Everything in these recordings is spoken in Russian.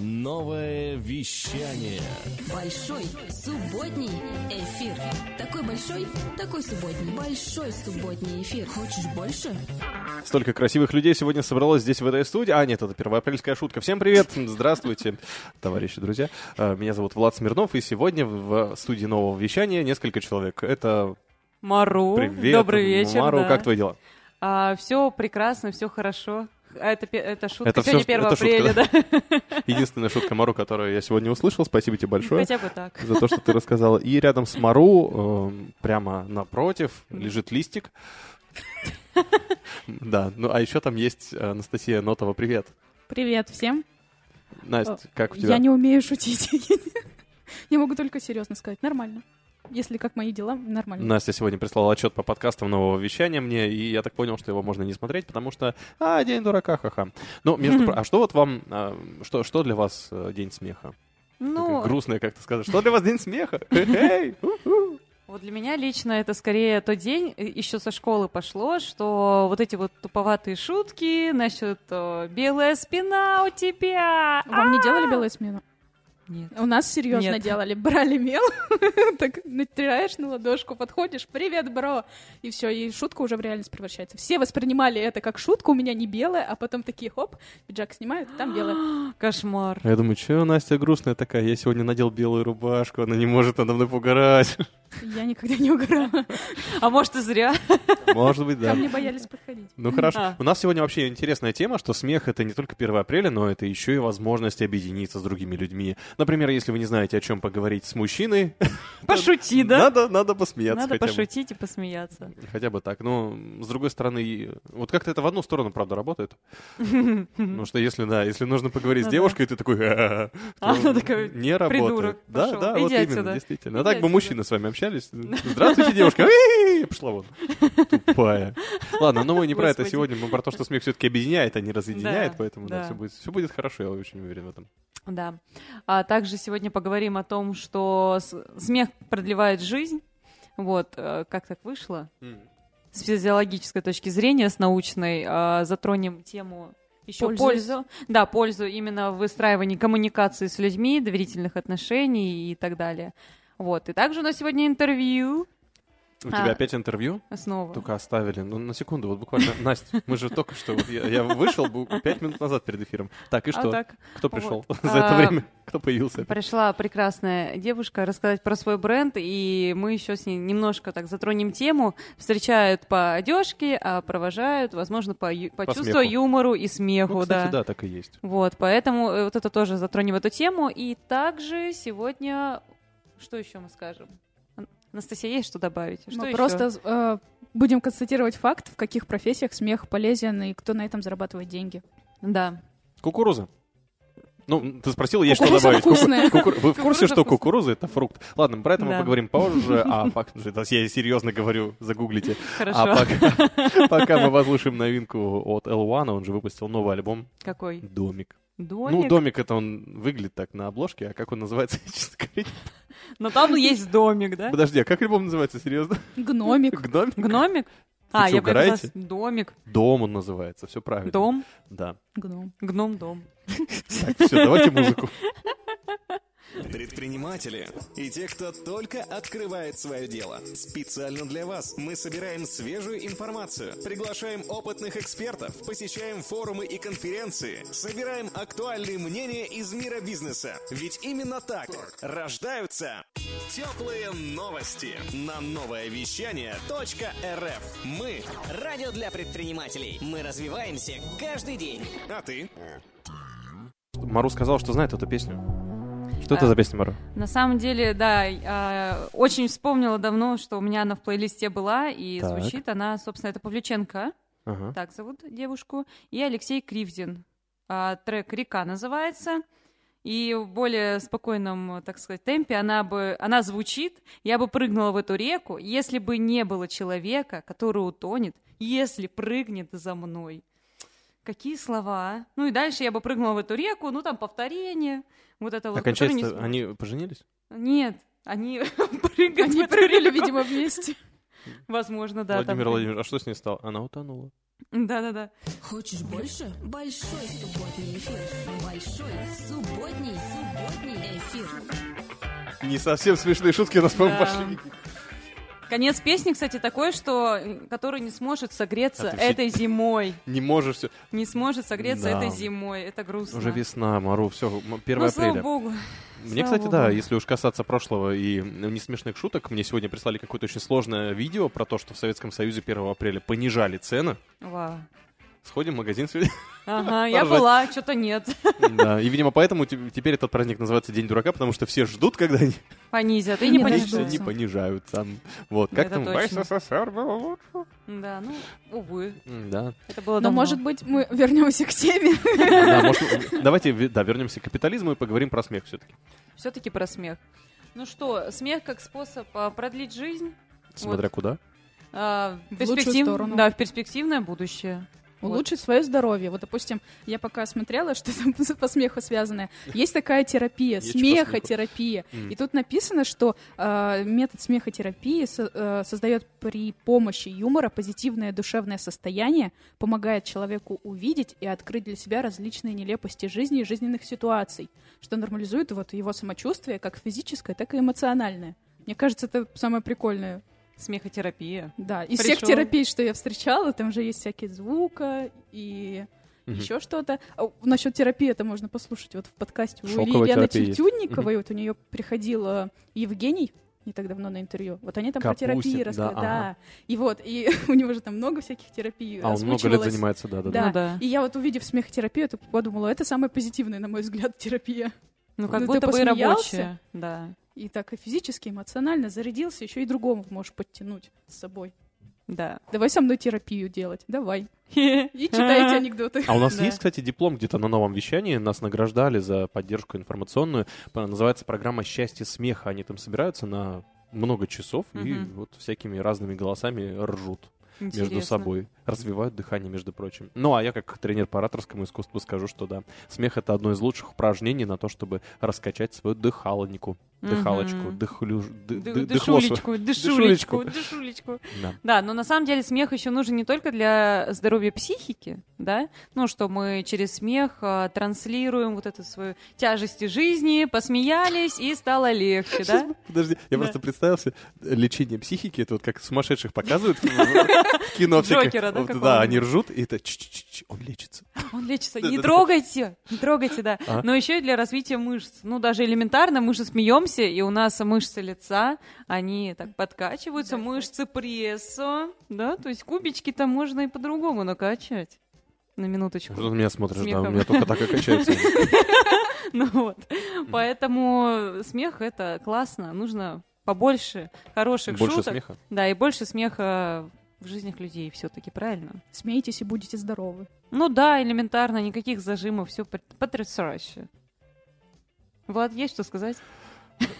Новое вещание. Большой субботний эфир. Такой большой, такой субботний. Большой субботний эфир. Хочешь больше? Столько красивых людей сегодня собралось здесь, в этой студии. А, нет, это первоапрельская шутка. Всем привет! Здравствуйте, товарищи, друзья. А, Меня зовут Влад Смирнов, и сегодня в студии нового вещания несколько человек. Это Мару, привет. добрый вечер. Мару, да. как твои дела? А, все прекрасно, все хорошо. А это, это шутка. Это Сегодня всё, 1 это шутка, апреля, да? Единственная шутка Мару, которую я сегодня услышал. Спасибо тебе большое. Хотя бы так. за то, что ты рассказала. И рядом с Мару, э, прямо напротив, лежит листик. Да, ну а еще там есть Анастасия Нотова. Привет. Привет всем. Настя, как у тебя? Я не умею шутить. Я могу только серьезно сказать. Нормально. Если как мои дела, нормально. Настя сегодня прислала отчет по подкастам нового вещания мне, и я так понял, что его можно не смотреть, потому что, а, день дурака, ха-ха. Ну, между про- а что вот вам, а, что, что для вас э, день смеха? Ну, Грустное как-то сказать. Что для вас день смеха? Вот для меня лично это скорее тот день, э, еще со школы пошло, что вот эти вот туповатые шутки насчет э, белая спина у тебя. Вам не А! делали белую смену? Нет. У нас серьезно Нет. делали. Брали мел, так натираешь на ладошку, подходишь, привет, бро. И все, и шутка уже в реальность превращается. Все воспринимали это как шутку, у меня не белая, а потом такие, хоп, пиджак снимают, там белая. Кошмар. А Я думаю, что Настя грустная такая? Я сегодня надел белую рубашку, она не может надо мной пугать. Я никогда не угорала. А может и зря. Может быть, Ко да. мне боялись подходить. Ну хорошо. А. У нас сегодня вообще интересная тема, что смех это не только 1 апреля, но это еще и возможность объединиться с другими людьми. Например, если вы не знаете, о чем поговорить с мужчиной, Пошути, да? надо, надо посмеяться Надо пошутить и посмеяться. Хотя бы так. Ну, с другой стороны, вот как-то это в одну сторону, правда, работает. Ну, что если, да, если нужно поговорить с Ну девушкой, ты такой, А такая, не работает. «Придурок, Да, да, вот именно, действительно. А так бы мужчины с вами общались. Здравствуйте, девушка. Пошла вон. Тупая. Ладно, но мы не про это сегодня, мы про то, что смех все-таки объединяет, а не разъединяет, поэтому да, все будет, все будет хорошо, я очень уверен в этом. Да. А также сегодня поговорим о том, что смех продлевает жизнь. Вот, э, как так вышло? С физиологической точки зрения, с научной, а, затронем тему еще пользу. Да, пользу именно в выстраивании коммуникации с людьми, доверительных отношений и так далее. Вот. И также у нас сегодня интервью У А. тебя опять интервью? снова. Только оставили. Ну, на секунду, вот буквально. Настя, мы же только что... вот я, я вышел пять минут назад перед эфиром. Так, и А что? так. Кто пришел Вот. за это А, время? Кто появился? Пришла прекрасная девушка рассказать про свой бренд, и мы еще с ней немножко так затронем тему. Встречают по одежке, а провожают, возможно, по, по, По чувству смеху. юмору и смеху, Ну, кстати, да. да, так и есть. Вот, поэтому э, вот это тоже затронем эту тему. И также сегодня... Что еще мы скажем? Ан- Анастасия, есть что добавить? Что Мы еще? просто э, будем констатировать факт, в каких профессиях смех полезен и кто на этом зарабатывает деньги. Да. Кукуруза. Ну, ты спросила, есть что добавить. Ку- вкусная. кукур- Вы в курсе, что вкусная. кукуруза это фрукт? Ладно, про это мы Да. поговорим позже. А пока, это я серьезно говорю, загуглите. Хорошо. А пока, пока мы послушаем новинку от L1, он же выпустил новый альбом Какой? «Домик». Домик? Ну, «Домик» это он выглядит так на обложке, а как он называется, я, честно говоря, Но там есть домик, да? Подожди, а как альбом называется, серьезно? Гномик. Гномик? Вы а, чё, я угораете? поняла. Домик. Дом он называется, все правильно. Дом. Да. Гном. Гном дом. Так, все, давайте музыку. Предприниматели и те, кто только открывает свое дело. Специально для вас мы собираем свежую информацию, приглашаем опытных экспертов, посещаем форумы и конференции, собираем актуальные мнения из мира бизнеса. Ведь именно так рождаются теплые новости на новое вещание .рф. Мы, Радио для предпринимателей. Мы развиваемся каждый день. а ты? Мару сказал, что знает эту песню. Что это за песня, Мару? На самом деле, да, а, очень вспомнила давно, что у меня она в плейлисте была, и Так. звучит она, собственно, это Павлюченко, Ага. так зовут девушку, и Алексей Кривдин. А, трек «Река» называется. И в более спокойном, так сказать, темпе она бы, она звучит, я бы прыгнула в эту реку, если бы не было человека, который утонет, если прыгнет за мной. Какие слова, а? Ну и дальше я бы прыгнула в эту реку, ну там повторение, вот это вот. не Окончательно, сможет. они поженились? Нет, они прыгают в Они прыгали, видимо, вместе. Возможно, да. Владимир Владимирович, а что с ней стало? Она утонула. Да-да-да. Хочешь больше? Большой субботний эфир. Большой субботний эфир. Не совсем смешные шутки у нас, по-моему, пошли. Конец песни, кстати, такой, что который не сможет согреться А ты все- этой зимой. Не можешь все. Не сможет согреться Да. этой зимой. Это грустно. Уже весна, Мару, все, 1 ну, слава апреля. богу. Мне, Слава кстати, да, богу. если уж касаться прошлого и несмешных шуток, мне сегодня прислали какое-то очень сложное видео про то, что в Советском Союзе 1 апреля понижали цены. Вау. Сходим в магазин сегодня. Ага, я была, что-то нет. Да, и, видимо, поэтому те- теперь этот праздник называется День дурака, потому что все ждут, когда они Понизят и Не не дождутся. Конечно, понижают. не понижаются. Вот, как там. СССР было лучше. Да, ну, увы. Да. Это было Но, может быть, мы вернемся к теме. Давайте да, вернемся к капитализму и поговорим про смех все-таки. Все-таки про смех. Ну что, смех как способ а, продлить жизнь? Смотря куда. а, В перспектив-. Да, в перспективное будущее. Вот. Улучшить свое здоровье. Вот, допустим, я пока смотрела, что там по смеху связанное. Есть такая терапия, смехотерапия. И тут написано, что э, метод смехотерапии со- э, создает при помощи юмора позитивное душевное состояние, помогает человеку увидеть и открыть для себя различные нелепости жизни и жизненных ситуаций, что нормализует вот его самочувствие как физическое, так и эмоциональное. Мне кажется, это самое прикольное. Смехотерапия. Да, из всех Пришёл. терапий, что я встречала, там же есть всякие звука и Мгм. еще что-то. А, насчет терапии это можно послушать вот в подкасте у Шоковая терапия есть. Тютюнниковой. Вот у нее приходил Евгений не так давно на интервью. Вот они там про Капустин, терапии да, рассказывали. Да, ага. И вот, и у него же там много всяких терапий А он много лет занимается, да, да, да. Да. Ну да. И я вот увидев смехотерапию, то подумала, это самая позитивная, на мой взгляд, терапия. Ну, как Ну, ты будто бы и рабочая. Да. И так и физически, эмоционально зарядился, еще и другому можешь подтянуть с собой. Да. Давай со мной терапию делать, давай. И читайте анекдоты. А у нас Да. есть, кстати, диплом где-то на новом вещании. Нас награждали за поддержку информационную. Называется программа «Счастье смеха». Они там собираются на много часов и вот всякими разными голосами ржут между Интересно. собой. Развивают дыхание, между прочим. Ну, а я как тренер по ораторскому искусству скажу, что да, смех — это одно из лучших упражнений на то, чтобы раскачать свою дыхалнику. Дыхалочку, Мгм. дыхлю... ды-. Дышулечку, Дышулечку. дышулечку. Да. Да, но на самом деле смех еще нужен не только для здоровья психики, да, ну, что мы через смех а, транслируем вот эту свою тяжесть жизни, посмеялись, и стало легче, да? Подожди, я просто представился, э, лечение психики, это вот как сумасшедших показывают в, кино. Джокера, да? Да, они ржут, и это он лечится. Он лечится. Не трогайте, не трогайте, да. А? Но еще и для развития мышц. Ну, даже элементарно мы же смеемся, и у нас мышцы лица, они так подкачиваются, мышцы пресса, да, то есть кубички-то можно и по-другому накачать. На минуточку. Что ты на меня смотришь, да, Смехом. у меня только так и качается. Ну вот. Поэтому смех это классно. Нужно побольше хороших Больше шуток. смеха. Да, и больше смеха в жизнях людей все-таки, правильно? Смейтесь и будете здоровы. Ну да, элементарно, никаких зажимов, все потрясающе. Влад, есть что сказать?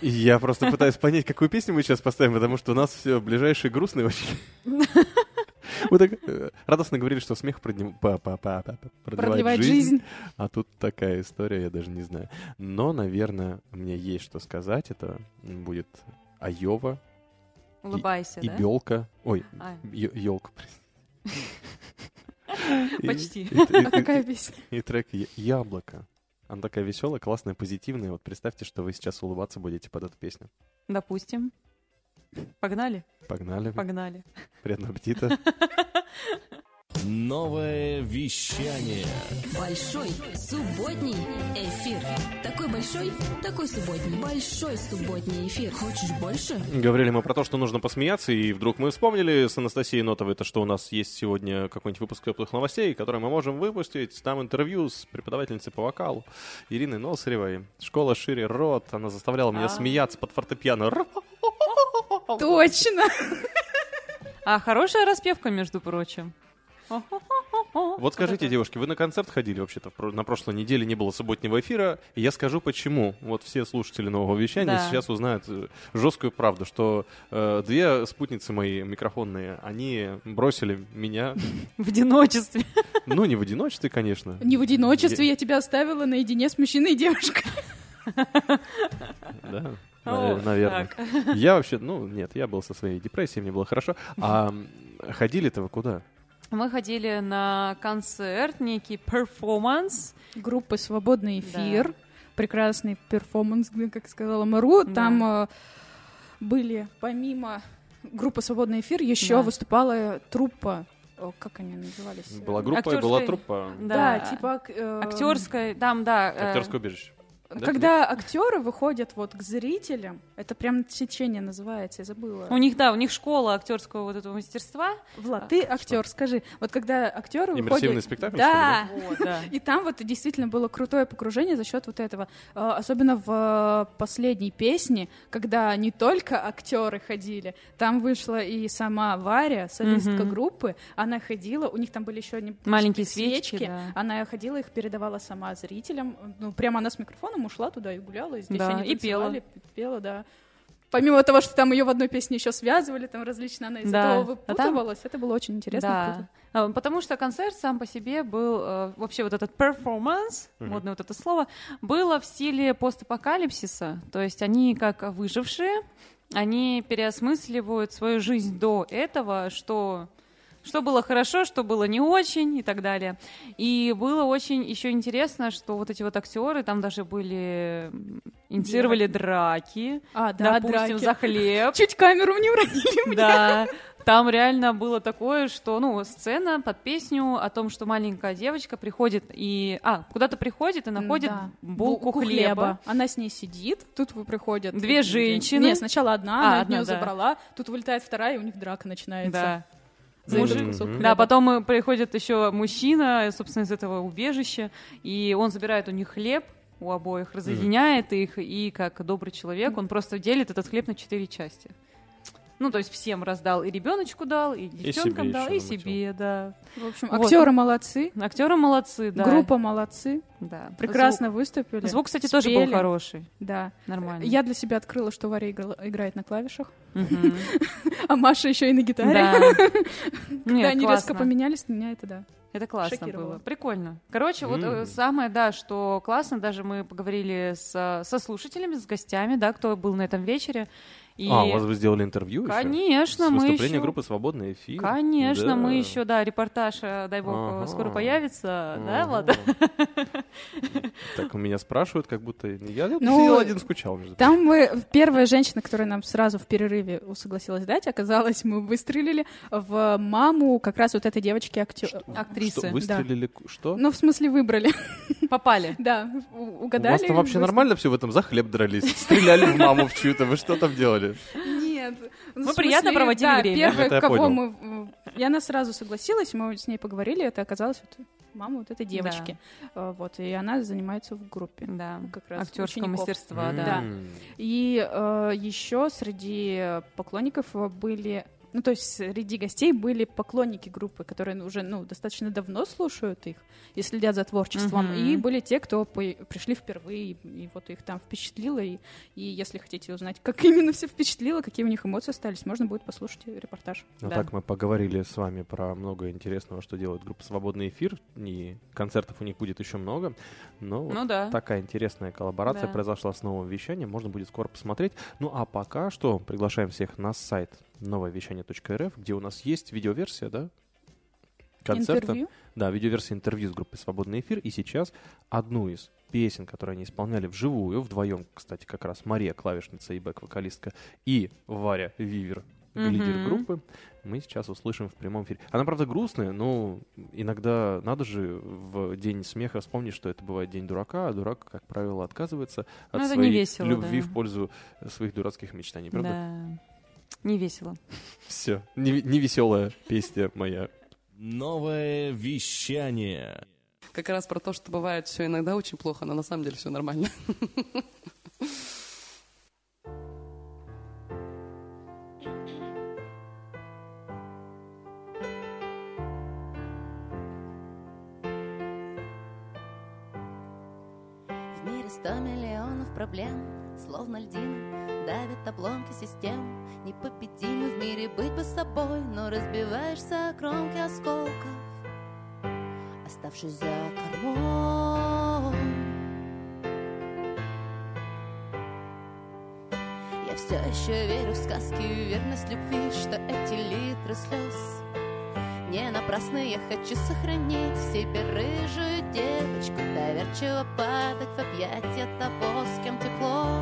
Я просто пытаюсь понять, какую песню мы сейчас поставим, потому что у нас все ближайшие грустные очень. Мы так э, радостно говорили, что смех продлевает Продлевает жизнь. А тут такая история, я даже не знаю. Но, наверное, мне есть что сказать. Это будет Айова Улыбайся, и да? Белка. Ой, А, елка. Почти. А какая песня? И трек «Я- «Яблоко». Она такая веселая, классная, позитивная. Вот представьте, что вы сейчас улыбаться будете под эту песню. допустим. Погнали? Погнали. Погнали. Приятного аппетита. Новое вещание. Большой субботний эфир. Такой большой, такой субботний. Большой субботний эфир. Хочешь больше? Говорили мы про то, что нужно посмеяться, и вдруг мы вспомнили с Анастасией Нотовой, то, что у нас есть сегодня какой-нибудь выпуск теплых новостей, который мы можем выпустить. Там интервью с преподавательницей по вокалу Ириной Носаревой. Школа шире рот. Она заставляла меня А. смеяться под фортепиано. Точно! А хорошая распевка, между прочим. Вот скажите, девушки, вы на концерт ходили вообще-то? На прошлой неделе не было субботнего эфира, и я скажу почему. Вот все слушатели нового вещания Да. сейчас узнают э, жесткую правду, что э, две спутницы мои микрофонные, они бросили меня, В одиночестве. ну не в одиночестве, конечно. Не в одиночестве я тебя оставила наедине с мужчиной и девушкой. Да, О, наверное. так. Я вообще, ну нет, я был со своей депрессией, мне было хорошо. А ходили-то вы куда? Мы ходили на концерт, некий перформанс. Группы «Свободный эфир». прекрасный перформанс, как сказала Мару. Да. Там э, были, помимо группы «Свободный эфир», еще Да. выступала труппа, о, как они назывались? Была группа и была Актерской- труппа. Да, типа... ак- э, Актерской, там, да. э, Актерское убежище. Да? Когда актеры выходят вот к зрителям, это прям течение называется, я забыла. У них, да, у них школа актерского вот этого мастерства. Влад, ты актер, скажи, вот когда актеры Иммерсивный выходят... спектакль, Да, и там вот действительно было крутое погружение за счет вот этого. Э, Особенно в э, последней песне, когда не только актеры ходили, там вышла и сама Варя, солистка группы, она ходила, у них там были еще Маленькие свечки, да. она ходила, их передавала сама зрителям, ну прямо она с микрофоном ушла туда и гуляла, и здесь Да, они и пела. пела, да. Помимо того, что там ее в одной песне еще связывали, там различно она из Да. этого А там- выпутывалась, это было очень интересно, Да. круто. А, Потому что концерт сам по себе был, э, вообще вот этот перформанс, Мгм. модное вот это слово, было в стиле постапокалипсиса. То есть они как выжившие, они переосмысливают свою жизнь до этого, что что было хорошо, что было не очень и так далее. И было очень еще интересно, что вот эти вот актеры там даже были инициировали драки, А, да, допустим, драки. за хлеб. Чуть камеру не уронили. Да, там реально было такое, что, ну, сцена под песню о том, что маленькая девочка приходит и... А, куда-то приходит и находит Да. булку, Булку хлеба. Она с ней сидит, тут приходят... Две женщины. Не, сначала одна, А, она одна, одну да. забрала, тут вылетает вторая, и у них драка начинается. Да. Мужик. хлеба. Да, потом э, приходит еще мужчина, собственно, из этого убежища, и он забирает у них хлеб, у обоих, разъединяет их, и как добрый человек, он просто делит этот хлеб на четыре части. Ну, то есть всем раздал, и ребеночку дал, и девчонкам себе дал, и намутил. себе, да. В общем, Вот. актеры молодцы, Актеры молодцы, да. группа молодцы, да. прекрасно выступили. Звук, звук, кстати, тоже был спели. хороший, Да. нормально. Я для себя открыла, что Варя играет на клавишах, а Маша еще и на гитаре. Да. Когда они резко поменялись, меня это да. Это классно Шокировало. было. Прикольно. Короче, вот э, самое, да, что классно, даже мы поговорили с, со слушателями, с гостями, да, кто был на этом вечере. И, А, у вас вы сделали интервью еще? конечно, С мы еще... группы «Свободный эфир»? Конечно, Да. мы еще, да, репортаж, э, дай бог, э, Ага. скоро появится, да, Ага. Влад? Так, у меня спрашивают, как будто... Я Ну, сидел один, скучал. между Там мы, первая женщина, которая нам сразу в перерыве согласилась дать, оказалось, мы выстрелили в маму как раз вот этой девочки актер. Что, выстрелили? к- Что? Ну, в смысле, выбрали. Попали. Да, у- У угадали. вас там вообще нормально все в этом? За хлеб дрались? Стреляли в маму в чью-то? Вы что там делали? Нет. Ну, Мы приятно проводили да, время. Первая, Это я кого понял. мы... э, И она сразу согласилась, мы с ней поговорили, это оказалось вот мама вот этой девочки. Э, Вот, и она занимается в группе. Да, Как раз актерского учеников. мастерства, да. М. И еще среди поклонников э, были, ну то есть среди гостей были поклонники группы, которые уже ну достаточно давно слушают их и следят за творчеством. Мгм. И были те, кто по- пришли впервые, и, и вот их там впечатлило. И, и если хотите узнать, как именно все впечатлило, какие у них эмоции остались, можно будет послушать репортаж. Ну Да. так мы поговорили с вами про много интересного, что делает группа «Свободный эфир». И концертов у них будет еще много. Но вот Ну да. такая интересная коллаборация Да. произошла с новым вещанием. Можно будет скоро посмотреть. Ну а пока что приглашаем всех на сайт нововещание.рф, где у нас есть видеоверсия, да? Концерта. Интервью. Да, видеоверсия интервью с группой «Свободный эфир». И сейчас одну из песен, которые они исполняли вживую, вдвоем, кстати, как раз Мария, клавишница и бэк-вокалистка, и Варя Вивер, лидер Мгм. группы, мы сейчас услышим в прямом эфире. Она, правда, грустная, но иногда надо же в день смеха вспомнить, что это бывает день дурака, а дурак, как правило, отказывается от своей весело, любви да. в пользу своих дурацких мечтаний, правда? Да. Не весело. Все, невеселая песня моя. Новое вещание. Как раз про то, что бывает все иногда очень плохо, но на самом деле все нормально. В мире сто миллионов проблем, словно льдины, давят обломки систем. Непобедимы в мире быть бы собой, но разбиваешься о кромки осколков, оставшись за кормой. Я все еще верю в сказки верность любви, что эти литры слез не напрасно я хочу сохранить в себе рыжую девочку, доверчиво падать в объятия того, с кем тепло.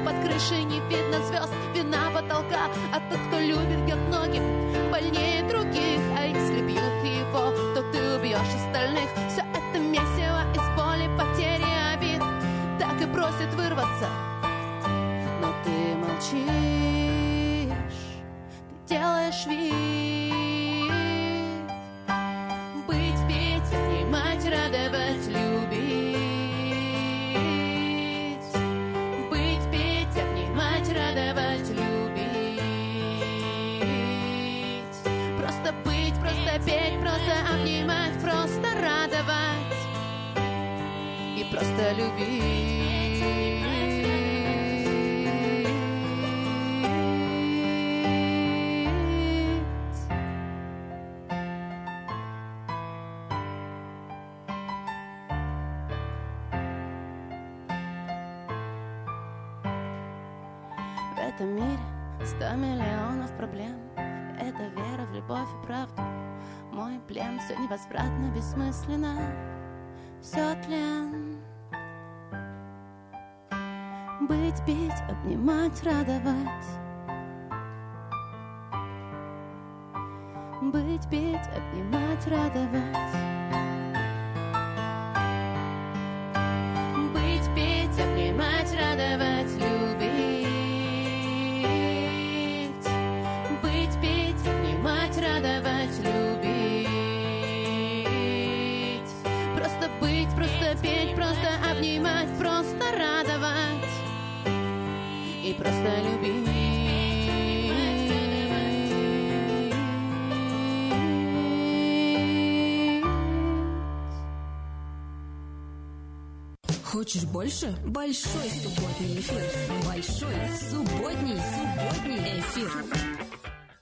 Под крышей не видно звезд, вина потолка, а тот, кто любит, бьет ноги этом мире сто миллионов проблем. Это вера в любовь и правду. Мой плен все невозвратно, бессмысленно. Все тлен Быть, петь, обнимать, радовать. Быть, петь, обнимать, радовать Хочешь больше? Большой субботний эфир. Большой субботний, субботний эфир.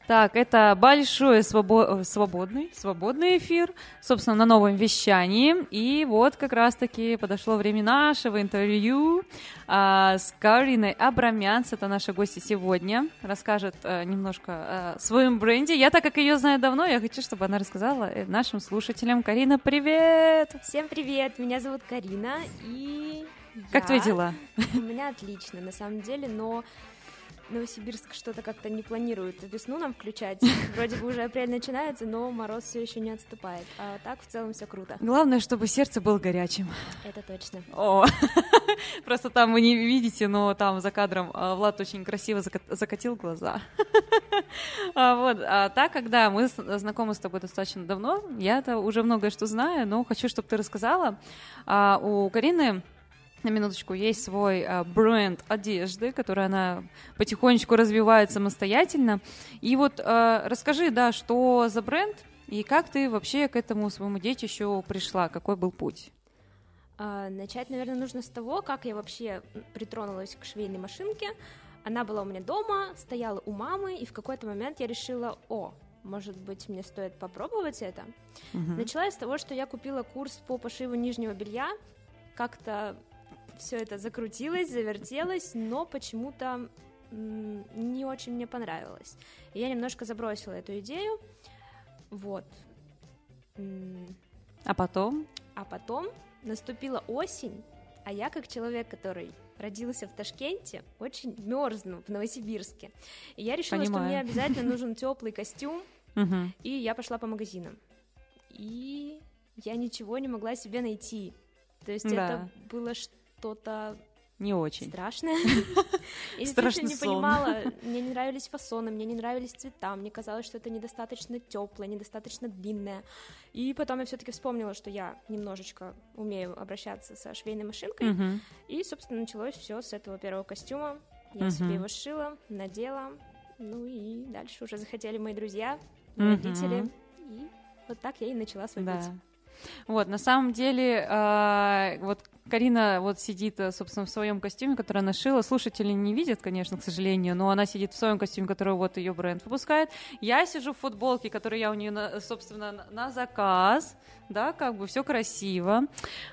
Так, это большой свобо- э, свободный, свободный эфир, собственно, на новом вещании. И вот как раз-таки подошло время нашего интервью а, с Кариной Абрамянц. Это наша гостья сегодня. Расскажет а, немножко о своем бренде. Я, так как ее знаю давно, я хочу, чтобы она рассказала э, нашим слушателям. Карина, привет! Всем привет, меня зовут Карина, и Как я- твои дела? У меня отлично, на самом деле, но Новосибирск что-то как-то не планирует весну нам включать. Вроде бы уже апрель начинается, но мороз все еще не отступает. А так в целом все круто. Главное, чтобы сердце было горячим. Это точно. О, просто там вы не видите, но там за кадром а, Влад очень красиво зака- закатил глаза. А, Вот, а так, когда мы знакомы с тобой достаточно давно, я-то уже многое что знаю, но хочу, чтобы ты рассказала. А, У Карины на минуточку, есть свой а, бренд одежды, который она потихонечку развивает самостоятельно. И вот а, расскажи, да, что за бренд и как ты вообще к этому своему детищу пришла, какой был путь? А, начать, наверное, нужно с того, как я вообще притронулась к швейной машинке. Она была у меня дома, стояла у мамы, и в какой-то момент я решила, о, может быть, мне стоит попробовать это. Начала я с того, что я купила курс по пошиву нижнего белья. Как-то все это закрутилось, завертелось, но почему-то не очень мне понравилось. И я немножко забросила эту идею. Вот. А потом? а потом наступила осень, а я, как человек, который родился в Ташкенте, очень мерзну в Новосибирске. И я решила, что Понимаю. мне обязательно нужен теплый костюм. И я пошла по магазинам. И я ничего не могла себе найти. То есть Да. это было что-то Не очень. страшное. Я Страшный действительно не сон. понимала. Мне не нравились фасоны, мне не нравились цвета. Мне казалось, что это недостаточно теплое, недостаточно длинное. И потом я все-таки вспомнила, что я немножечко умею обращаться со швейной машинкой. Мгм. И, собственно, началось все с этого первого костюма. Я Мгм. себе его сшила, надела. Ну и дальше уже захотели мои друзья, мои Мгм. родители. И вот так я и начала свой Да. путь. Вот, на самом деле, а, вот Карина вот сидит, э, собственно, в своем костюме, который она шила. Слушатели не видят, конечно, к сожалению, но она сидит в своем костюме, который вот ее бренд выпускает. Я сижу в футболке, которую я у нее, собственно, на заказ. Да, как бы все красиво.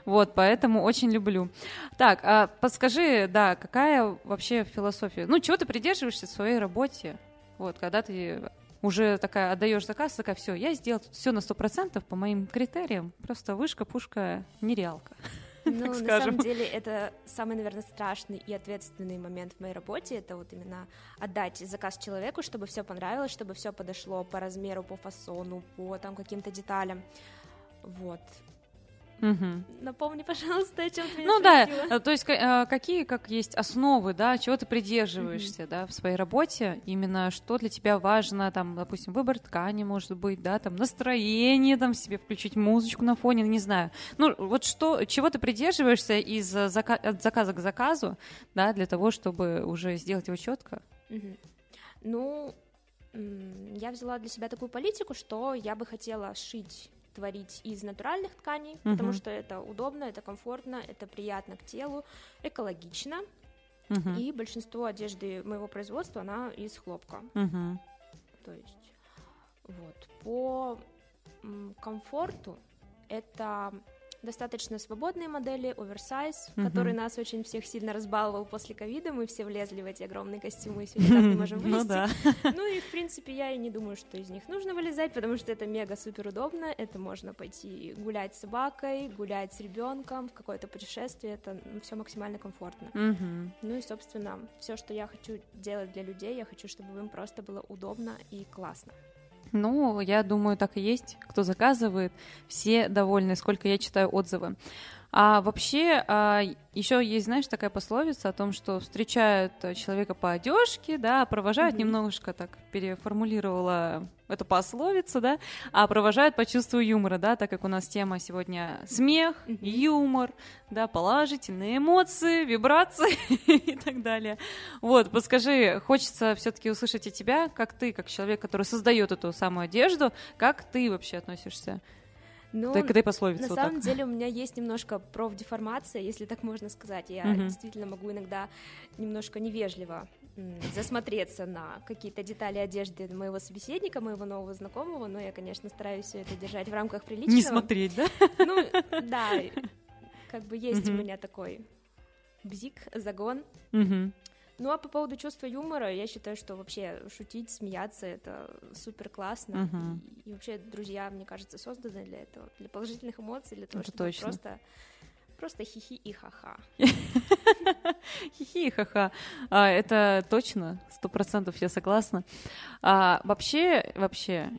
Вот, поэтому очень люблю. Так, а подскажи, да, какая вообще философия? Ну, чего ты придерживаешься в своей работе? Вот, когда ты уже такая отдаешь заказ, такая, все, я сделала все на сто процентов по моим критериям. Просто вышка, пушка, нереалка. Ну, на самом деле, это самый, наверное, страшный и ответственный момент в моей работе. Это вот именно отдать заказ человеку, чтобы все понравилось, чтобы все подошло по размеру, по фасону, по там каким-то деталям. Вот. Мгм. Напомни, пожалуйста, о чем ты Ну да, спросила. э, то есть э, какие как есть основы, да, чего ты придерживаешься, да, в своей работе, именно что для тебя важно, там, допустим, выбор ткани, может быть, да, там, настроение, там, себе включить музычку на фоне, не знаю. Ну, вот что, чего ты придерживаешься из э, зака- от заказа к заказу, да, для того, чтобы уже сделать его четко? Мгм. Ну, я взяла для себя такую политику, что я бы хотела шить творить из натуральных тканей, потому Мгм. что это удобно, это комфортно, это приятно к телу, экологично, Мгм. и большинство одежды моего производства, она из хлопка. Мгм. То есть, вот. По комфорту это достаточно свободные модели, оверсайз, Мгм. который нас очень всех сильно разбаловал после ковида. Мы все влезли в эти огромные костюмы и все никак не можем Ну вылезти. да. Ну и, в принципе, я и не думаю, что из них нужно вылезать, потому что это мега-супер удобно. Это можно пойти гулять с собакой, гулять с ребенком, в какое-то путешествие. Это все максимально комфортно. Мгм. Ну и, собственно, все, что я хочу делать для людей, я хочу, чтобы им просто было удобно и классно. Ну, я думаю, так и есть. Кто заказывает, все довольны, сколько я читаю отзывы. А вообще, еще есть, знаешь, такая пословица о том, что встречают э, человека по одежке, да, а провожают Мгм. немножко так переформулировала эту пословицу, да, а провожают по чувству юмора, да, так как у нас тема сегодня смех, Мгм. юмор, да, положительные эмоции, вибрации и так далее. Вот, подскажи, хочется все-таки услышать от тебя, как ты, как человек, который создает эту самую одежду, как ты вообще относишься Ну, к этой пословице? на вот самом так? деле у меня есть немножко профдеформация, если так можно сказать. Я Мгм. действительно могу иногда немножко невежливо засмотреться на какие-то детали одежды моего собеседника, моего нового знакомого, но я, конечно, стараюсь все это держать в рамках приличного. Не смотреть, да? Ну, да, как бы есть у меня такой бзик, загон. Ну а по поводу чувства юмора, я считаю, что вообще шутить, смеяться это супер классно. Мгм. И, и вообще друзья, мне кажется, созданы для этого, для положительных эмоций, для того, Это чтобы точно. просто просто хихи и ха-ха. Хихи, ха-ха. А, это точно, сто процентов я согласна. А, вообще, вообще,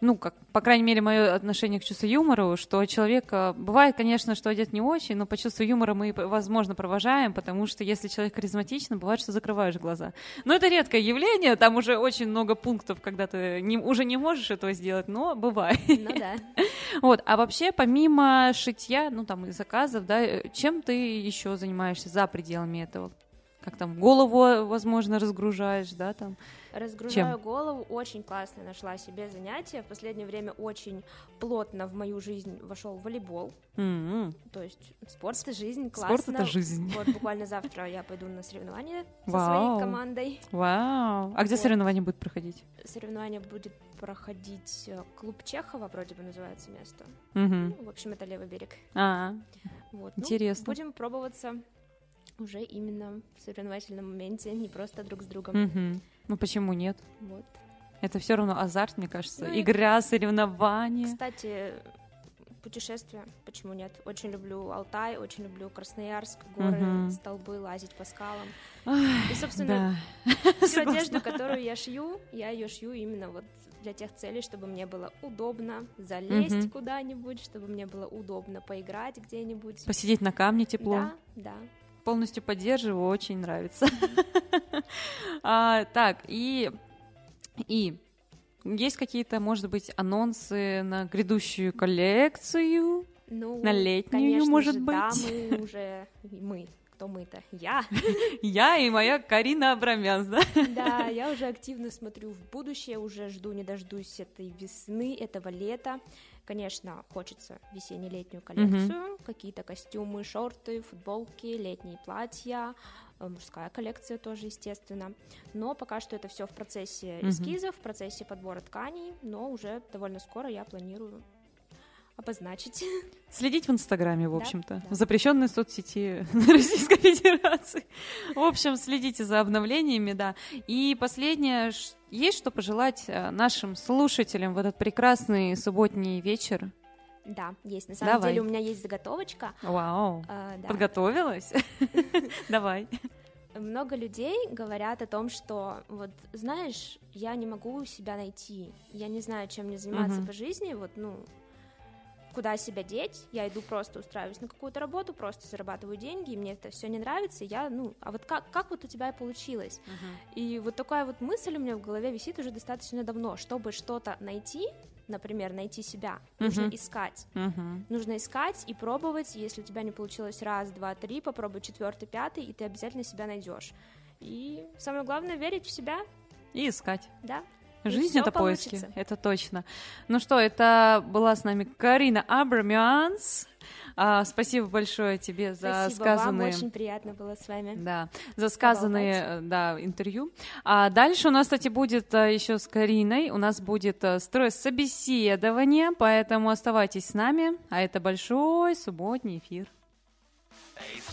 ну, как, по крайней мере, мое отношение к чувству юмора, что человек, а, бывает, конечно, что одет не очень, но по чувству юмора мы, возможно, провожаем, потому что если человек харизматичный, бывает, что закрываешь глаза. Но это редкое явление, там уже очень много пунктов, когда ты не- уже не можешь этого сделать, но бывает. Ну да. Вот, а вообще, помимо шитья, ну там и заказов, да, э, чем ты еще занимаешься за пределами этого? Как там голову, возможно, разгружаешь, да, там? Разгружаю голову, очень классно нашла себе занятие. В последнее время очень плотно в мою жизнь вошел волейбол. М-м. То есть спорт это жизнь, классно. Спорт это жизнь. Вот буквально завтра я пойду на соревнования со своей командой. Вау. А где Вот. соревнования будут проходить? Соревнования будет проходить э, клуб Чехова, вроде бы называется место. Ну, в общем, это левый берег. А, Вот. ну, Интересно. будем пробоваться уже именно в соревновательном моменте, не просто друг с другом. мгм. Ну почему нет? Вот. Это все равно азарт, мне кажется. Ну и- Игра, соревнования. Кстати, путешествия, почему нет? Очень люблю Алтай, очень люблю Красноярск, горы, Мгм. столбы, лазить по скалам. Ай, И, собственно, да. всю одежду, которую я шью, я ее шью именно вот для тех целей, чтобы мне было удобно залезть Мгм. куда-нибудь, чтобы мне было удобно поиграть где-нибудь. Посидеть на камне тепло. Да, да. Полностью поддерживаю, очень нравится. А, Так, и... И... Есть какие-то, может быть, анонсы на грядущую коллекцию? Ну, На летнюю, конечно может же, Да, быть? мы уже... Мы. Кто мы-то? Я. Я и моя Карина Абрамянс, да? Да, я уже активно смотрю в будущее, уже жду, не дождусь этой весны, этого лета. Конечно, хочется весенне-летнюю коллекцию, какие-то костюмы, шорты, футболки, летние платья, э, мужская коллекция тоже, естественно. Но пока что это все в процессе эскизов, в процессе подбора тканей, но уже довольно скоро я планирую обозначить. Следить в Инстаграме, в Да, общем-то. да. Запрещенной соцсети Российской Федерации. В общем, следите за обновлениями, да. И последнее, есть что пожелать э, нашим слушателям в этот прекрасный субботний вечер? Да, есть. На самом Давай. деле у меня есть заготовочка. Вау. э, да. Подготовилась? Давай. Много людей говорят о том, что вот знаешь, я не могу себя найти, я не знаю, чем мне заниматься Мгм. по жизни, вот ну куда себя деть, я иду просто устраиваюсь на какую-то работу, просто зарабатываю деньги, и мне это все не нравится, я, ну, а вот как, как вот у тебя и получилось? И вот такая вот мысль у меня в голове висит уже достаточно давно, чтобы что-то найти, например, найти себя, нужно Мгм. искать. Мгм. Нужно искать и пробовать. Если у тебя не получилось раз, два, три, попробуй четвертый, пятый, и ты обязательно себя найдешь. И самое главное верить в себя, И искать. да. Жизнь это поиски, получится. это точно. Ну что, это была с нами Карина Абрамянс. А, спасибо большое тебе за Спасибо сказанные... вам, очень приятно было с вами. Да, за сказанные э, да, интервью. А дальше у нас, кстати, будет а, еще с Кариной. У нас будет а, стресс-собеседование, поэтому оставайтесь с нами. А это большой субботний эфир. Эй,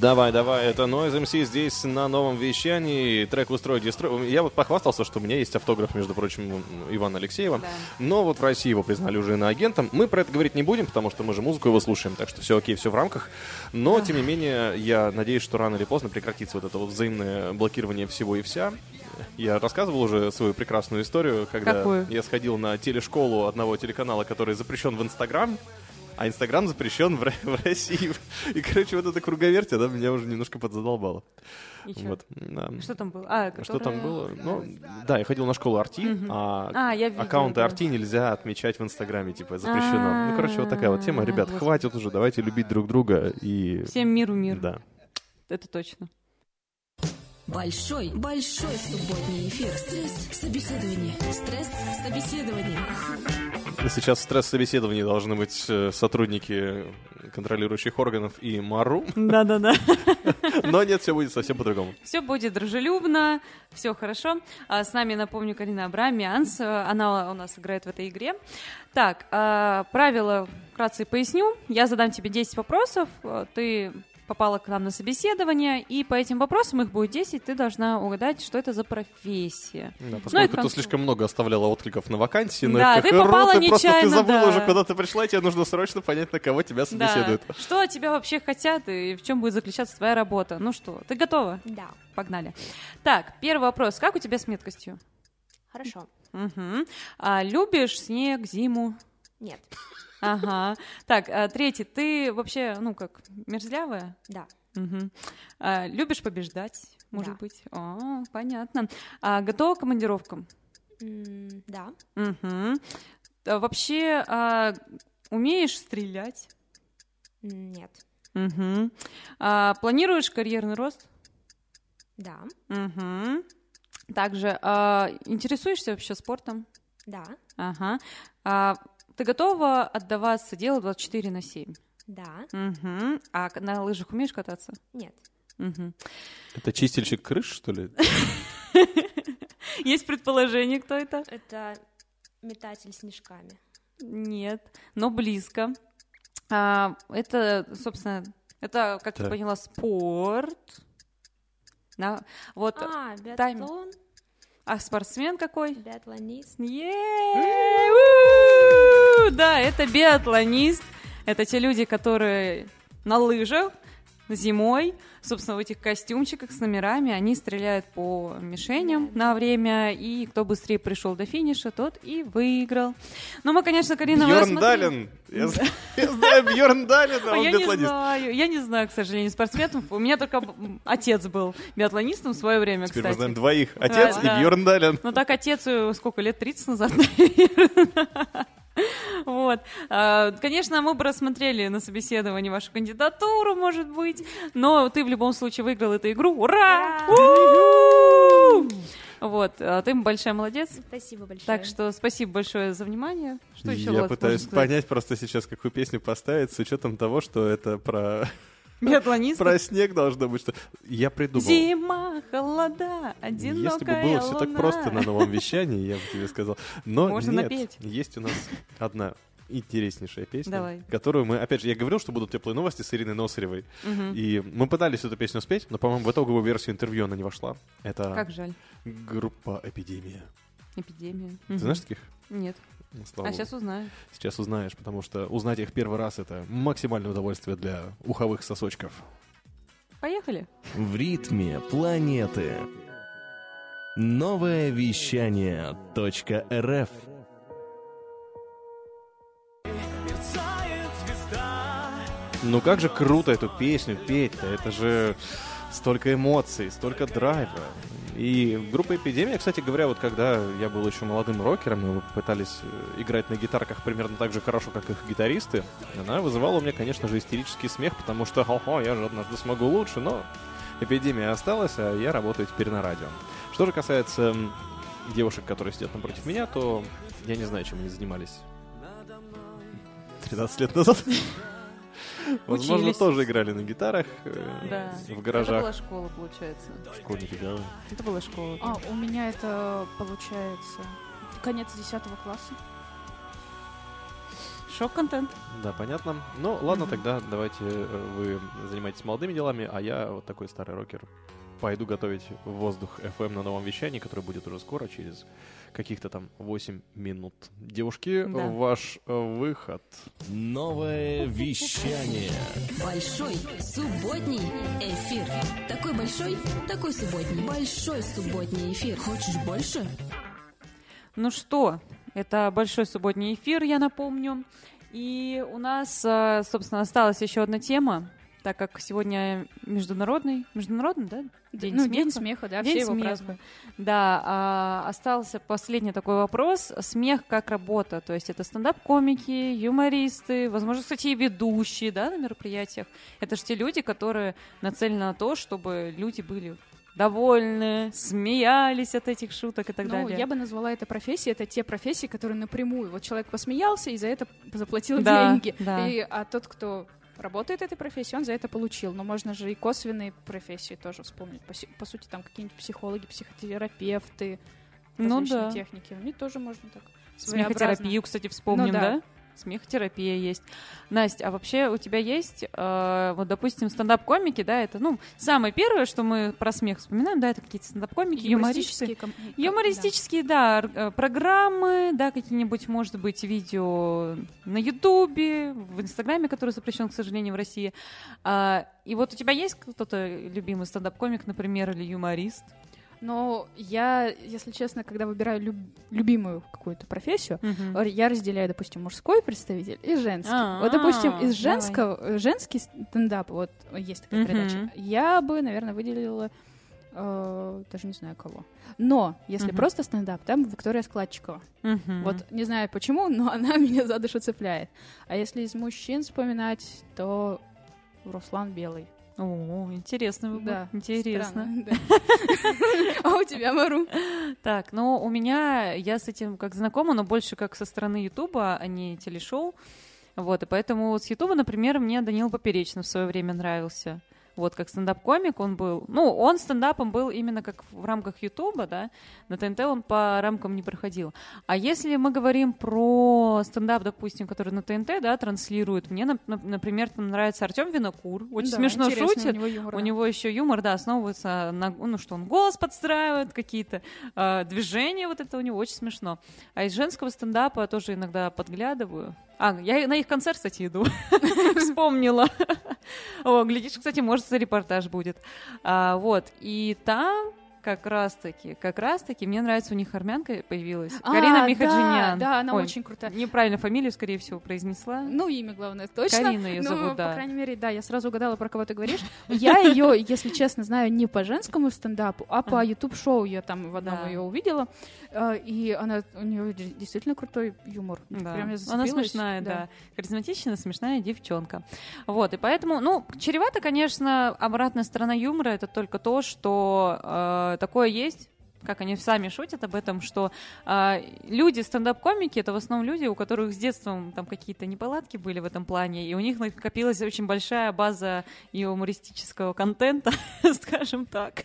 Давай, давай, это Noise MC здесь на новом вещании. Трек «Устрой, дестрой». Я вот похвастался, что у меня есть автограф, между прочим, Ивана Алексеева. Да. Но вот в России его признали уже иноагентом. Мы про это говорить не будем, потому что мы же музыку его слушаем, так что все окей, все в рамках. Но, тем не менее, я надеюсь, что рано или поздно прекратится вот это вот взаимное блокирование всего и вся. Я рассказывал уже свою прекрасную историю, когда Какую? я сходил на телешколу одного телеканала, который запрещен в Инстаграм, а Инстаграм запрещен в, в России. И, короче, вот эта круговерть, она меня уже немножко подзадолбала. Чё? Вот. да. Что там было? А, Что там было? Ну, да, я ходил на школу Арти, а, А, я видела, аккаунты да. Арти нельзя отмечать в Инстаграме, типа, запрещено. Ну, короче, вот такая вот тема. Ребят, хватит уже, давайте любить друг друга и... Всем миру мир. Да. Это точно. Большой, большой субботний эфир. Стресс, собеседование. Стресс, собеседование. И Сейчас в стресс-собеседовании должны быть э, сотрудники контролирующих органов и МАРУ, Да-да-да. но нет, все будет совсем по-другому. Все будет дружелюбно, все хорошо. А с нами, напомню, Карина Абрамянс. Э, Она у нас играет в этой игре. Так, а, правила вкратце поясню. Я задам тебе 10 вопросов. Ты попала к нам на собеседование, и по этим вопросам, их будет 10, ты должна угадать, что это за профессия. Да, Ну поскольку ты концу. слишком много оставляла откликов на вакансии, на Да, КХРУ, ты попала ты просто ты нечаянно, забыла да. уже, куда ты пришла, и тебе нужно срочно понять, на кого тебя собеседуют. Да. Что тебя вообще хотят и в чем будет заключаться твоя работа? Ну что, ты готова? Да, Погнали. Так, первый вопрос. Как у тебя с меткостью? хорошо. Мгм. А, любишь снег, зиму? Нет, Ага. Так, а, третий. Ты вообще, ну как, мерзлявая? да, Мгм. А, любишь побеждать, может Да. быть? О, понятно. А, готова к командировкам? М, да, Мгм. А, вообще, а, умеешь стрелять? Нет, Мгм. А, планируешь карьерный рост? да, Мгм. Также а, интересуешься вообще спортом? да, Ага. А, ты готова отдаваться делу 24 на 7? да, Мгм. А на лыжах умеешь кататься? нет, Мгм. Это чистильщик крыш, что ли? Есть предположение, кто это? это метатель снежками. Нет, но близко. А, это, собственно, это, как ты Так. поняла, спорт. На- Вот, А, тайм. биатлон, а спортсмен какой? биатлонист. Е-е-е! Да, это биатлонист. Это те люди, которые на лыжах зимой, собственно, в этих костюмчиках с номерами, они стреляют по мишеням на время, и кто быстрее пришел до финиша, тот и выиграл. Ну, мы, конечно, Карина, Бьерн Далин. Я знаю Бьерн Далин, он я не биатлонист. знаю, я не знаю, к сожалению, спортсменов. У меня только отец был биатлонистом в свое время, Теперь кстати. мы знаем двоих. Отец и да. Бьерн Далин. Ну так отец э, сколько лет, 30 назад, наверное. Вот. А, Конечно, мы бы рассмотрели на собеседовании вашу кандидатуру, может быть, но ты в любом случае выиграл эту игру. Ура! Вот, а ты большая молодец. Спасибо большое. Так что спасибо большое за внимание. Что еще, Я пытаюсь понять просто сейчас, какую песню поставить, с учетом того, что это про, Биатлонист? про снег должно быть. Что... Я придумал. Зима, холода, одинокая Если бы было все так просто на новом вещании, я бы тебе сказал. Но Можно нет, напеть. есть у нас одна интереснейшая песня, Давай. которую мы, опять же, я говорил, что будут теплые новости с Ириной Носаревой. Мгм. И мы пытались эту песню спеть, но, по-моему, в итоговую версию интервью она не вошла. Это Как жаль. группа «Эпидемия». Эпидемия. Ты Мгм. знаешь таких? Нет. Ну, слава А сейчас узнаю. Сейчас узнаешь, потому что узнать их первый раз — это максимальное удовольствие для уховых сосочков. Поехали. В ритме планеты. Новое вещание .рф Ну как же круто эту песню петь-то, это же столько эмоций, столько драйва. И группа «Эпидемия», кстати говоря, вот когда я был еще молодым рокером, и мы пытались э, играть на гитарках примерно так же хорошо, как их гитаристы, она вызывала у меня, конечно же, истерический смех, потому что, хо-хо, я же однажды смогу лучше, но «Эпидемия» осталась, а я работаю теперь на радио. Что же касается девушек, которые сидят напротив меня, то я не знаю, чем они занимались 13 лет назад. Возможно, Учились. тоже играли на гитарах э, Да. в Это была гаражах. школа, получается. Школьники, да. Это была школа. А, у меня это получается конец 10 класса. Шок-контент. Да, понятно. Ну, ладно, Мгм. тогда давайте э, вы занимаетесь молодыми делами, а я вот такой старый рокер пойду готовить воздух FM на новом вещании, которое будет уже скоро, через каких-то там 8 минут. Девушки, Да. ваш э, выход. Новое вещание. Большой субботний эфир. Такой большой, такой субботний. Большой субботний эфир. Хочешь больше? Ну что, это большой субботний эфир, я напомню. И у нас, э, собственно, осталась еще одна тема, так как сегодня международный, международный, да? День ну, смеха. День смеха, да, День все его смеха. празднуют. Да, а, остался последний такой вопрос. Смех как работа. То есть это стендап-комики, юмористы, возможно, кстати, и ведущие да, на мероприятиях. Это же те люди, которые нацелены на то, чтобы люди были довольны, смеялись от этих шуток и так ну, далее. я бы назвала это профессией. Это те профессии, которые напрямую. Вот человек посмеялся и за это заплатил Да, деньги. да. И, а тот, кто работает этой профессией, он за это получил. Но можно же и косвенные профессии тоже вспомнить. По, по сути, там какие-нибудь психологи, психотерапевты, Ну да. техники. Они тоже можно так. Смехотерапию, кстати, вспомним, Ну да. да? Смехотерапия есть. Настя, а вообще у тебя есть, э, вот, допустим, стендап-комики, да, это, ну, самое первое, что мы про смех вспоминаем, да, это какие-то стендап-комики. Юмористические ком- Юмористические, да, р- э, программы, да, какие-нибудь, может быть, видео на Ютубе, в Инстаграме, который запрещен, к сожалению, в России. А, и вот у тебя есть кто-то любимый стендап-комик, например, или юморист? Но я, если честно, когда выбираю люб- любимую какую-то профессию, р- я разделяю, допустим, мужской представитель и женский. А, вот, допустим, из давай. женского, э, женский стендап, вот есть такая Мгм. передача, я бы, наверное, выделила э, даже не знаю кого. Но если Мгм. просто стендап, там Виктория Складчикова. Мгм. Вот не знаю почему, но она меня за душу цепляет. А если из мужчин вспоминать, то Руслан Белый. О, интересно выбор. Да, Интересно. странно, да. А у тебя, Мару? Так, ну у меня, я с этим как знакома, но больше как со стороны Ютуба, а не телешоу. Вот, и поэтому с Ютуба, например, мне Данил Поперечный в свое время нравился. Вот, как стендап-комик он был. Ну, он стендапом был именно как в рамках Ютуба, да. На ТНТ он по рамкам не проходил. А если мы говорим про стендап, допустим, который на ТНТ, да, транслирует, мне, нап- нап- например, там нравится Артем Винокур. Очень Да, смешно шутит. у него юмор, У да. него еще юмор, да, основывается на, ну, что он голос подстраивает, какие-то э, движения, вот это у него очень смешно. А из женского стендапа тоже иногда подглядываю. А, я на их концерт, кстати, иду. Вспомнила. О, глядишь, кстати, может, репортаж будет. А, вот, и там как раз-таки, как раз-таки, мне нравится, у них армянка появилась. А, Карина да, Михаджинян. да, она Ой, очень крутая. Неправильно фамилию, скорее всего, произнесла. Ну, имя главное, точно. Карина её Ну, зовут, по да. крайней мере, да, я сразу угадала, про кого ты говоришь. Я ее, если честно, знаю не по женскому стендапу, а по YouTube-шоу я там в одном Да. ее увидела. Э, И она, у нее действительно крутой юмор. Да. Прям я Она смешная, да. Харизматичная, смешная девчонка. Вот, и поэтому, ну, чревато, конечно, обратная сторона юмора это только то, что э, такое есть. Как они сами шутят об этом, что э, люди, стендап-комики, это в основном люди, у которых с детства там какие-то неполадки были в этом плане, и у них накопилась очень большая база юмористического контента, скажем так.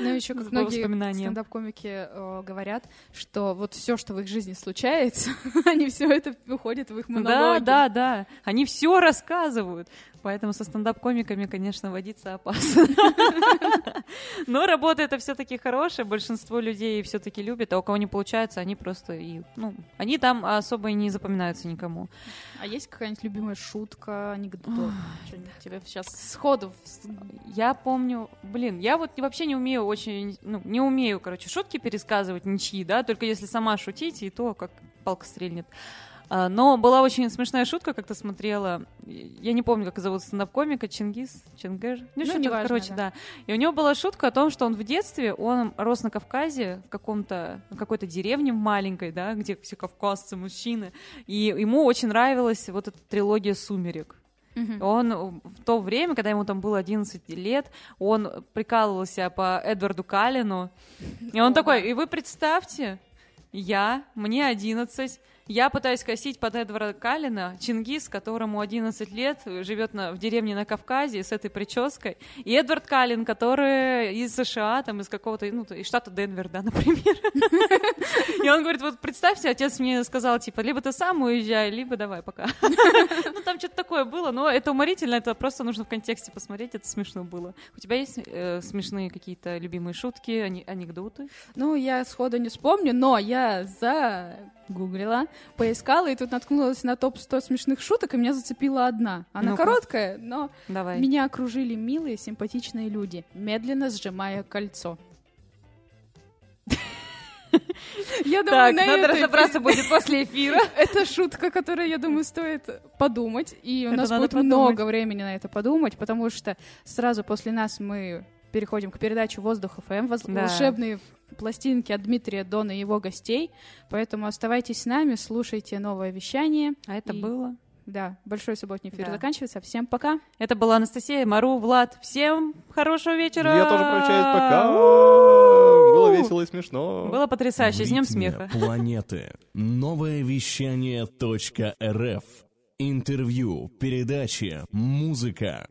Ну, еще как многие стендап-комики э, говорят, что вот все, что в их жизни случается, они все это выходит в их Да, монологи. да, да. Они все рассказывают. Поэтому со стендап-комиками, конечно, водиться опасно. Но работа это все-таки хорошая. Большинство людей все-таки любят, а у кого не получается, они просто и, ну, они там особо и не запоминаются никому. А есть какая-нибудь любимая шутка, анекдот? Тебе сейчас сходу Я помню, блин, я вот вообще не умею очень, ну, не умею, короче, шутки пересказывать ничьи, да, только если сама шутить, и то, как палка стрельнет. А, Но была очень смешная шутка, как-то смотрела. Я не помню, как зовут стендап-комика, Чингис, Чингер. Ну, что-то, неважно, короче, да. да. И у него была шутка о том, что он в детстве, он рос на Кавказе, в каком-то, какой-то деревне маленькой, да, где все кавказцы, мужчины. И ему очень нравилась вот эта трилогия «Сумерек». Он в то время, когда ему там было 11 лет, он прикалывался по Эдварду Калину. И он такой, и вы представьте, я, мне 11, я пытаюсь косить под Эдварда Калина, Чингис, которому 11 лет, живет на, в деревне на Кавказе с этой прической, и Эдвард Калин, который из США, там, из какого-то, ну, из штата Денвер, да, например. И он говорит, вот представьте, отец мне сказал, типа, либо ты сам уезжай, либо давай пока. Ну, там что-то такое было, но это уморительно, это просто нужно в контексте посмотреть, это смешно было. У тебя есть э, смешные какие-то любимые шутки, анекдоты? Ну, я сходу не вспомню, но я загуглила, поискала, и тут наткнулась на топ-100 смешных шуток, и меня зацепила одна. Она Ну-ка. короткая, но Давай. меня окружили милые, симпатичные люди, медленно сжимая кольцо. Я думаю, Так, на надо этой разобраться будет после эфира. Это шутка, которая, я думаю, стоит подумать. И у Это нас будет подумать. много времени на это подумать, потому что сразу после нас мы переходим к передаче «Воздух ФМ», воз- Да. волшебные пластинки от Дмитрия Дона и его гостей. Поэтому оставайтесь с нами, слушайте новое вещание. А это И- было? Да, большой субботний эфир Да. заканчивается. Всем пока. Это была Анастасия, Мару, Влад. Всем хорошего вечера. Я тоже прощаюсь, пока. Было весело и смешно. Было потрясающе. С днем смеха. планеты. Новое вещание .рф. Интервью, передачи, музыка.